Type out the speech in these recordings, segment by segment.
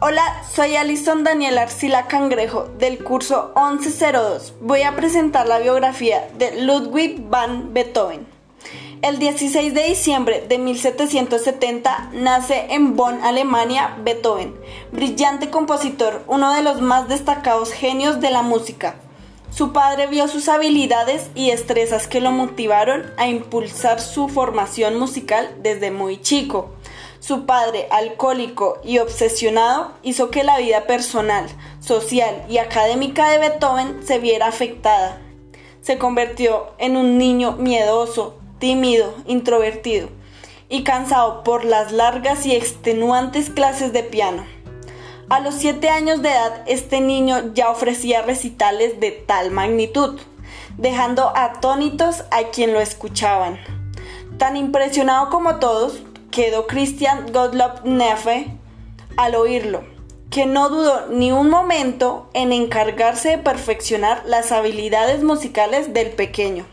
Hola, soy Alison Daniel Arcila Cangrejo del curso 1102. Voy a presentar la biografía de Ludwig van Beethoven. El 16 de diciembre de 1770 nace en Bonn, Alemania, Beethoven, brillante compositor, uno de los más destacados genios de la música. Su padre vio sus habilidades y destrezas que lo motivaron a impulsar su formación musical desde muy chico. Su padre, alcohólico y obsesionado, hizo que la vida personal, social y académica de Beethoven se viera afectada. Se convirtió en un niño miedoso, tímido, introvertido y cansado por las largas y extenuantes clases de piano. A los siete años de edad, este niño ya ofrecía recitales de tal magnitud, dejando atónitos a quien lo escuchaban. Tan impresionado como todos, quedó Christian Gottlob Neffe al oírlo, que no dudó ni un momento en encargarse de perfeccionar las habilidades musicales del pequeño.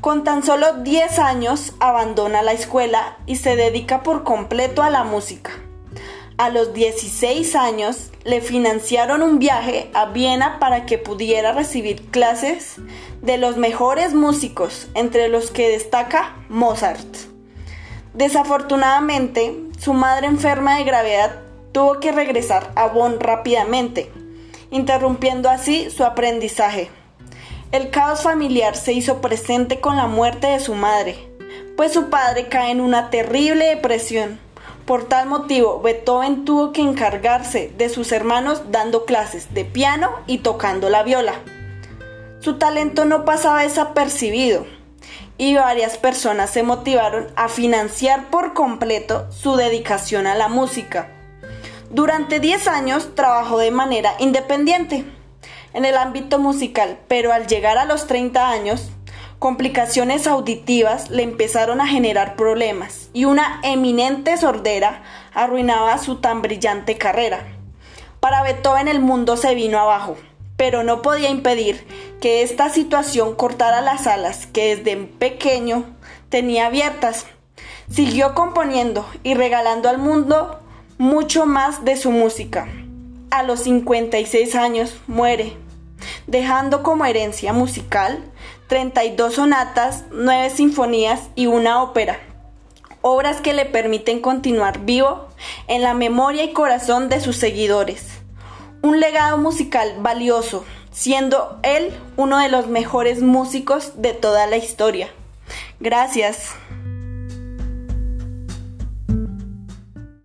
Con tan solo 10 años abandona la escuela y se dedica por completo a la música. A los 16 años le financiaron un viaje a Viena para que pudiera recibir clases de los mejores músicos, entre los que destaca Mozart. Desafortunadamente, su madre enferma de gravedad tuvo que regresar a Bonn rápidamente, interrumpiendo así su aprendizaje. El caos familiar se hizo presente con la muerte de su madre, pues su padre cae en una terrible depresión por tal motivo, Beethoven tuvo que encargarse de sus hermanos dando clases de piano y tocando la viola. Su talento no pasaba desapercibido y varias personas se motivaron a financiar por completo su dedicación a la música. Durante 10 años trabajó de manera independiente en el ámbito musical, pero al llegar a los 30 años complicaciones auditivas le empezaron a generar problemas y una eminente sordera arruinaba su tan brillante carrera. Para Beethoven el mundo se vino abajo, pero no podía impedir que esta situación cortara las alas que desde pequeño tenía abiertas. Siguió componiendo y regalando al mundo mucho más de su música. A los 56 años muere, dejando como herencia musical 32 sonatas, 9 sinfonías y una ópera. Obras que le permiten continuar vivo en la memoria y corazón de sus seguidores. Un legado musical valioso, siendo él uno de los mejores músicos de toda la historia. Gracias.